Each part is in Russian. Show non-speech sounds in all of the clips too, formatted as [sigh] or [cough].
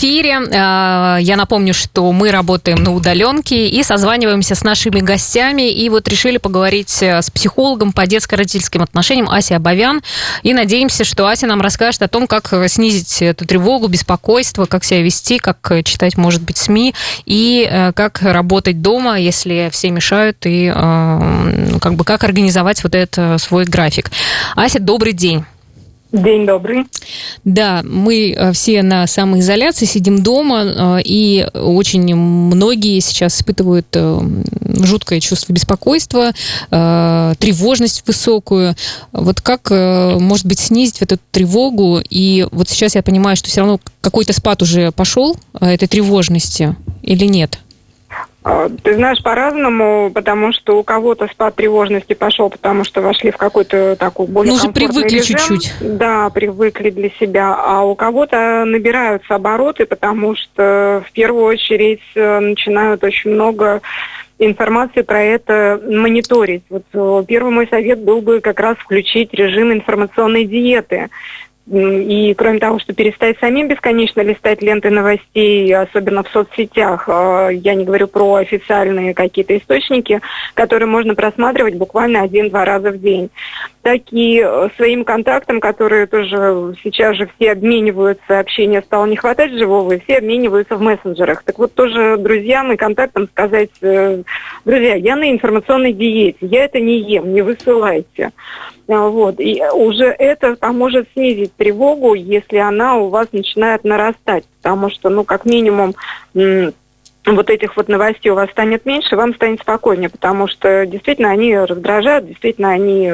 эфире. А, я напомню, что мы работаем на удаленке и созваниваемся с нашими гостями. И вот решили поговорить э, с психологом по детско-родительским отношениям Асей Абовян. И надеемся, что Ася нам расскажет о том, как снизить эту тревогу, беспокойство, как себя вести, как читать, может быть, СМИ и э, как работать дома, если все мешают, и э, как бы как организовать вот этот свой график. Ася, добрый день. День добрый. Да, мы э, все на самоизоляции, сидим дома, э, и очень многие сейчас испытывают э, жуткое чувство беспокойства, тревожность высокую. Вот как, может быть, снизить эту тревогу? И вот сейчас я понимаю, что все равно какой-то спад уже пошел этой тревожности или нет? А, ты знаешь, по-разному, потому что у кого-то спад тревожности пошел, потому что вошли в какой-то такой более Ну, уже привыкли режим. чуть-чуть. Да, привыкли для себя. А у кого-то набираются обороты, потому что в первую очередь э, начинают очень много информации про это мониторить. Вот э, первый мой совет был бы как раз включить режим информационной диеты. И кроме того, что перестать самим бесконечно листать ленты новостей, особенно в соцсетях, а, я не говорю про официальные какие-то источники, которые можно просматривать буквально один-два раза в день. Так и э, своим контактам, которые тоже сейчас же все обмениваются, общения стало не хватать живого, и все обмениваются в мессенджерах. Так вот тоже друзьям и контактам сказать, э, друзья, я на информационной диете, я это не ем, не высылайте. А, вот. И уже это поможет снизить тревогу, если она у вас начинает нарастать. Потому что, ну, как минимум, вот этих вот новостей у вас станет меньше, вам станет спокойнее, потому что действительно они раздражают, действительно они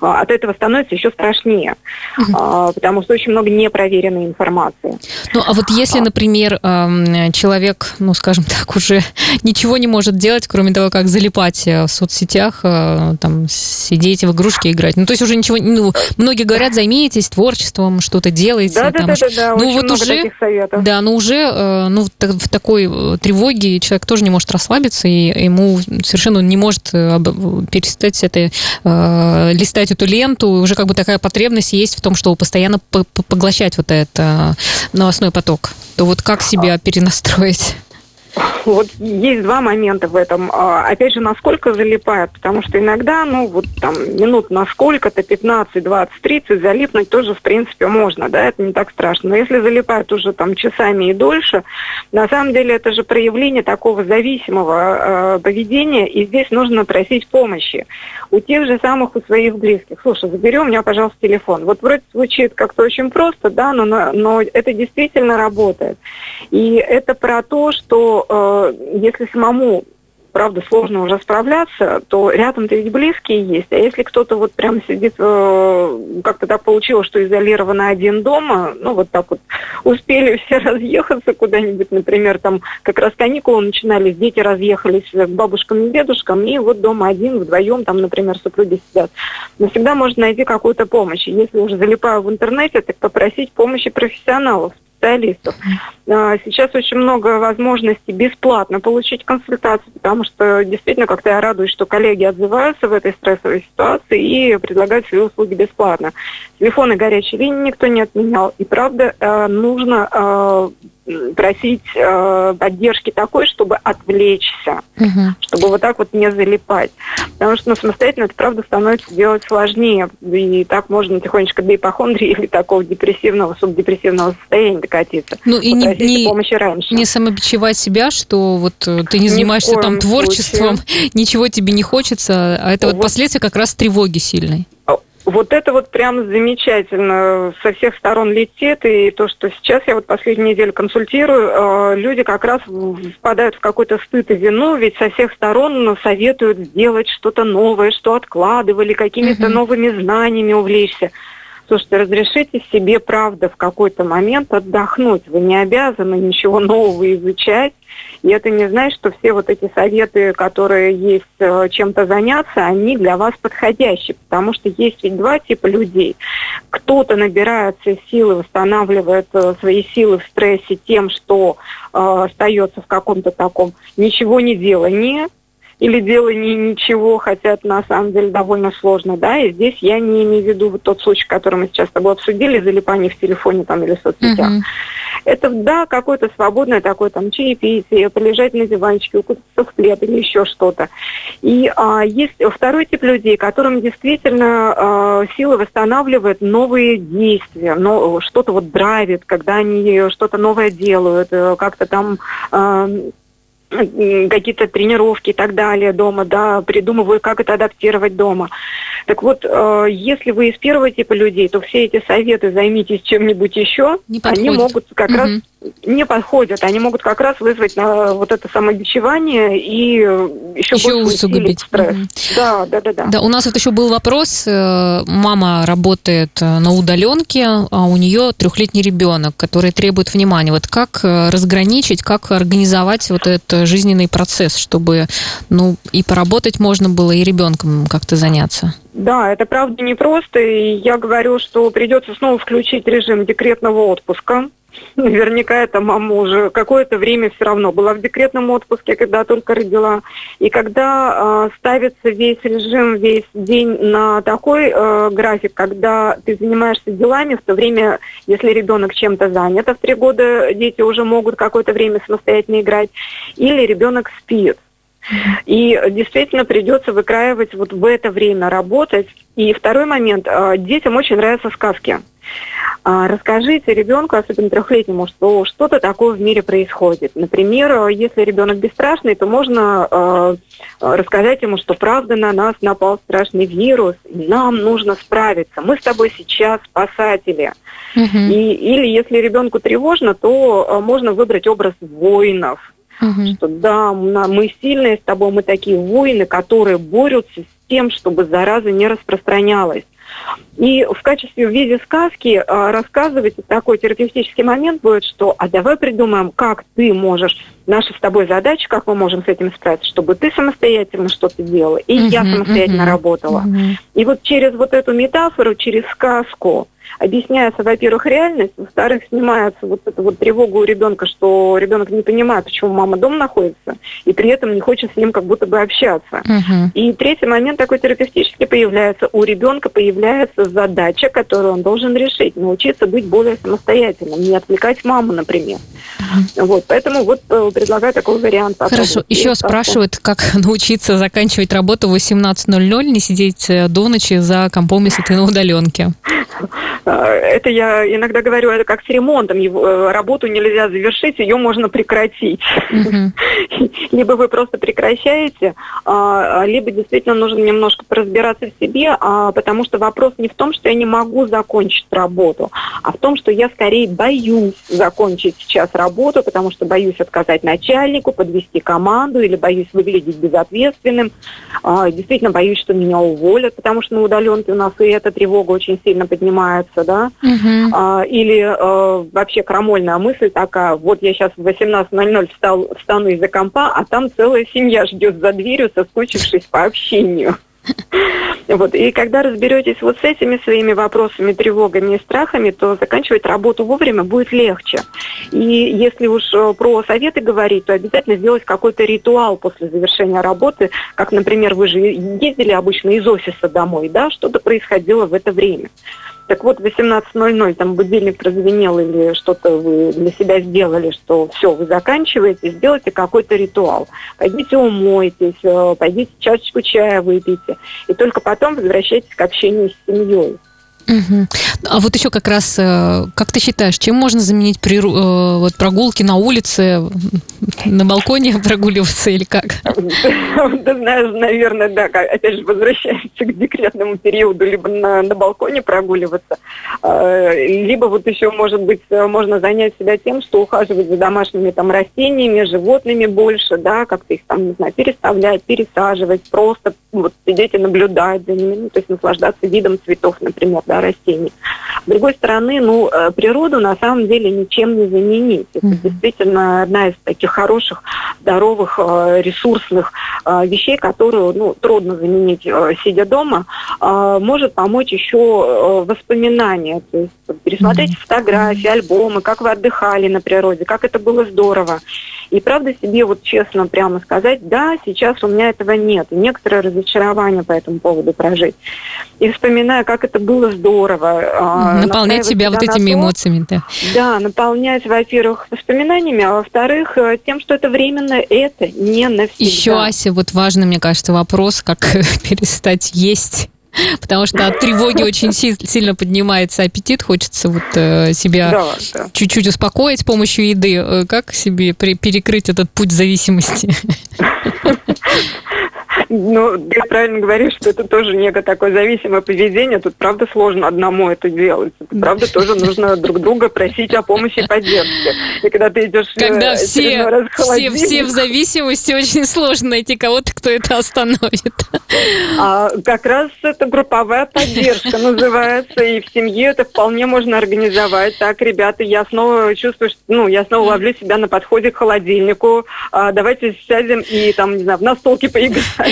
а, от этого становятся еще страшнее, угу. потому что очень много непроверенной информации. Ну, а вот если, например, человек, ну, скажем [laughs] так, уже ничего не может делать, кроме того, как залипать э, в соцсетях, э, там, сидеть в игрушки играть, ну, то есть уже ничего, ну, многие говорят, займитесь творчеством, что-то делаете. Да, да, да, да, да, ну, вот уже, таких советов. Да, но уже, э, ну, в такой тревоге тревоги, человек тоже не может расслабиться, и ему совершенно не может э, перестать это, э, листать эту ленту. Уже как бы такая потребность есть в том, чтобы постоянно поглощать вот этот э, новостной поток. То вот как себя перенастроить? Вот есть два момента в этом. А, опять же, насколько залипает, потому что иногда, ну, вот там минут на сколько-то, 15, 20, 30 залипнуть тоже, в принципе, можно, да, это не так страшно. Но если залипает уже там часами и дольше, на самом деле это же проявление такого зависимого э, поведения, и здесь нужно просить помощи у тех же самых, у своих близких. Слушай, забери у меня, пожалуйста, телефон. Вот вроде звучит как-то очень просто, да, но, но это действительно работает. И это про то, что э, если самому правда, сложно уже справляться, то рядом-то ведь близкие есть. А если кто-то вот прям сидит, э, как-то так получилось, что изолировано один дома, ну вот так вот успели [laughs] все разъехаться куда-нибудь, например, там как раз каникулы начинались, дети разъехались к бабушкам и дедушкам, и вот дома один, вдвоем, там, например, супруги сидят. Но всегда можно найти какую-то помощь. Если уже залипаю в интернете, так попросить помощи профессионалов, специалистов. А, сейчас очень много возможностей бесплатно получить консультацию, потому что действительно как-то я радуюсь, что коллеги отзываются в этой стрессовой ситуации и предлагают свои услуги бесплатно. Телефоны горячей линии никто не отменял. И правда, а, нужно а, просить э, поддержки такой, чтобы отвлечься, угу. чтобы вот так вот не залипать. Потому что ну, самостоятельно это, правда, становится делать сложнее. И так можно тихонечко до ипохондрии или такого депрессивного, субдепрессивного состояния докатиться. Ну и не, не, помощи раньше. не самобичевать себя, что вот э, ты не занимаешься там творчеством, случае. [laughs] ничего тебе не хочется, а это вот, вот последствия как раз тревоги сильной. Вот это вот прям замечательно. Со всех сторон летит. И то, что сейчас я вот последнюю неделю консультирую, э, люди как раз впадают в какой-то стыд и вину, ведь со всех сторон советуют сделать что-то новое, что откладывали, какими-то новыми знаниями увлечься. Слушайте, разрешите себе, правда, в какой-то момент отдохнуть. Вы не обязаны ничего [laughs] нового изучать. И это не значит, что все вот эти советы, которые есть э, чем-то заняться, они для вас подходящие. Потому что есть ведь два типа людей. Кто-то набирается силы, восстанавливает э, свои силы в стрессе тем, что э, остается в каком-то таком ничего не делании, или делай ни, ничего, хотя это на самом деле довольно сложно, да, и здесь я не имею в виду вот тот случай, который мы сейчас с тобой обсудили, залипание в телефоне там или в соцсетях. Uh-huh. Это, да, какое-то свободное такое там чаепитие, полежать на диванчике, укутаться в плед или еще что-то. И а, есть второй тип людей, которым действительно а, силы восстанавливают новые действия, но что-то вот драйвит, когда они что-то новое делают, э, как-то там а, какие-то тренировки и так далее дома, да, придумываю, как это адаптировать дома. Так вот, э, если вы из первого типа людей, то все эти советы «займитесь чем-нибудь еще», они могут как угу. раз не подходят. Они могут как раз вызвать на вот это самобичевание и еще, еще больше усугубить стресс. Угу. Да, да, да, да. Да, у нас вот еще был вопрос. Э, мама работает э, на удаленке, а у нее трехлетний ребенок, который требует внимания. Вот как э, разграничить, как организовать вот этот жизненный процесс, чтобы ну и поработать можно было, и ребенком как-то заняться? Да, это правда непросто, и я говорю, что придется снова включить режим декретного отпуска, наверняка эта мама уже какое-то время все равно была в декретном отпуске, когда только родила. И когда э, ставится весь режим, весь день на такой э, график, когда ты занимаешься делами, в то время, если ребенок чем-то занят, а в три года дети уже могут какое-то время самостоятельно играть, или ребенок спит. И действительно придется выкраивать вот в это время работать. И второй момент. А, детям очень нравятся сказки. А, расскажите ребенку, особенно трехлетнему, что что-то такое в мире происходит. Например, если ребенок бесстрашный, то можно э, рассказать ему, что правда на нас напал страшный вирус, и нам нужно справиться. Мы с тобой сейчас спасатели. Угу. И, или если ребенку тревожно, то можно выбрать образ воинов. Угу. Что да, мы сильные с тобой, мы такие воины, которые борются с тем, чтобы зараза не распространялась. И в качестве в виде сказки а, рассказывать такой терапевтический момент будет, что а давай придумаем, как ты можешь, наша с тобой задача, как мы можем с этим справиться, чтобы ты самостоятельно что-то делала, и uh-huh, я самостоятельно uh-huh, работала. Uh-huh. И вот через вот эту метафору, через сказку, объясняется, во-первых, реальность, во-вторых, снимается вот эта вот тревога у ребенка, что ребенок не понимает, почему мама дома находится, и при этом не хочет с ним как будто бы общаться. Угу. И третий момент такой терапевтический появляется. У ребенка появляется задача, которую он должен решить, научиться быть более самостоятельным, не отвлекать маму, например. Угу. Вот, поэтому вот э, предлагаю такой вариант. Хорошо, еще спрашивают, как [laughs] научиться заканчивать работу в 18.00, не сидеть э, до ночи за компом, если ты на удаленке. А, это я иногда говорю, это как с ремонтом. Э, работу нельзя завершить, ее можно прекратить. [laughs] Либо вы просто прекращаете, а, либо действительно нужно немножко поразбираться в себе, а, потому что вопрос не в том, что я не могу закончить работу, а в том, что я скорее боюсь закончить сейчас работу, потому что боюсь отказать начальнику, подвести команду или боюсь выглядеть безответственным. Действительно боюсь, что меня уволят, потому что на удаленке у нас и эта тревога очень сильно поднимается да, угу. а, или а, вообще крамольная мысль такая, вот я сейчас в 18.00 встал, встану из-за компа, а там целая семья ждет за дверью, соскучившись по общению. [laughs] Вот. И когда разберетесь вот с этими своими вопросами, тревогами и страхами, то заканчивать работу вовремя будет легче. И если уж э, про советы говорить, то обязательно сделать какой-то ритуал после завершения работы, как, например, вы же ездили обычно из офиса домой, да, что-то происходило в это время. Так вот, в 18.00 там будильник прозвенел или что-то вы для себя сделали, что все, вы заканчиваете, сделайте какой-то ритуал. Пойдите умойтесь, э, пойдите чашечку чая выпейте. И только потом возвращайтесь к общению с семьей. Угу. А вот еще как раз, э, как ты считаешь, чем можно заменить при, э, вот, прогулки на улице, на балконе [laughs] прогуливаться или как? Ты знаешь, наверное, да, опять же, возвращаемся к декретному периоду, либо на, на балконе прогуливаться, а, либо вот еще, может быть, можно занять себя тем, что ухаживать за домашними там растениями, животными больше, да, как-то их там, не знаю, переставлять, пересаживать, просто вот сидеть и наблюдать за ними, ну, то есть наслаждаться видом цветов, например, да, растений. С другой стороны, ну, э, природу на самом деле ничем не заменить. Это mm-hmm. действительно одна из таких хороших, здоровых, э, ресурсных э, вещей, которую, ну, трудно заменить, сидя дома, может помочь еще воспоминания, то есть пересмотреть mm-hmm. фотографии, альбомы, как вы отдыхали на природе, как это было здорово. И правда себе вот честно прямо сказать, да, сейчас у меня этого нет. И некоторое разочарование по этому поводу прожить. И вспоминая, как это было здорово. А, наполнять себя вот этими то, эмоциями, да. Да, наполнять, во-первых, воспоминаниями, а во-вторых, э, тем, что это временно, это не навсегда. Еще, Ася, вот важный, мне кажется, вопрос, как [laughs] перестать есть [laughs] потому что от тревоги очень сильно поднимается аппетит, хочется вот э, себя да, да. чуть-чуть успокоить с помощью еды. Э, как себе перекрыть этот путь зависимости? [laughs] Ну, ты правильно говоришь, что это тоже некое такое зависимое поведение. Тут, правда, сложно одному это делать. Это, правда, тоже нужно друг друга просить о помощи и поддержке. И когда ты идешь э, Когда все, все, все в зависимости, очень сложно найти кого-то, кто это остановит. А как раз это групповая поддержка называется, и в семье это вполне можно организовать. Так, ребята, я снова чувствую, что, ну, я снова ловлю себя на подходе к холодильнику. А, давайте сядем и там, не знаю, в настолки поиграем.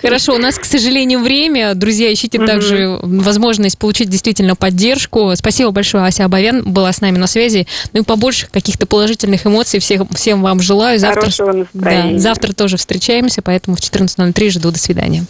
Хорошо, у нас, к сожалению, время. Друзья, ищите также возможность получить действительно поддержку. Спасибо большое, Ася Абовян была с нами на связи. Ну и побольше каких-то положительных эмоций всех, всем вам желаю. Завтра, Хорошего настроения. Да, завтра тоже встречаемся, поэтому в 14.03 жду. До свидания.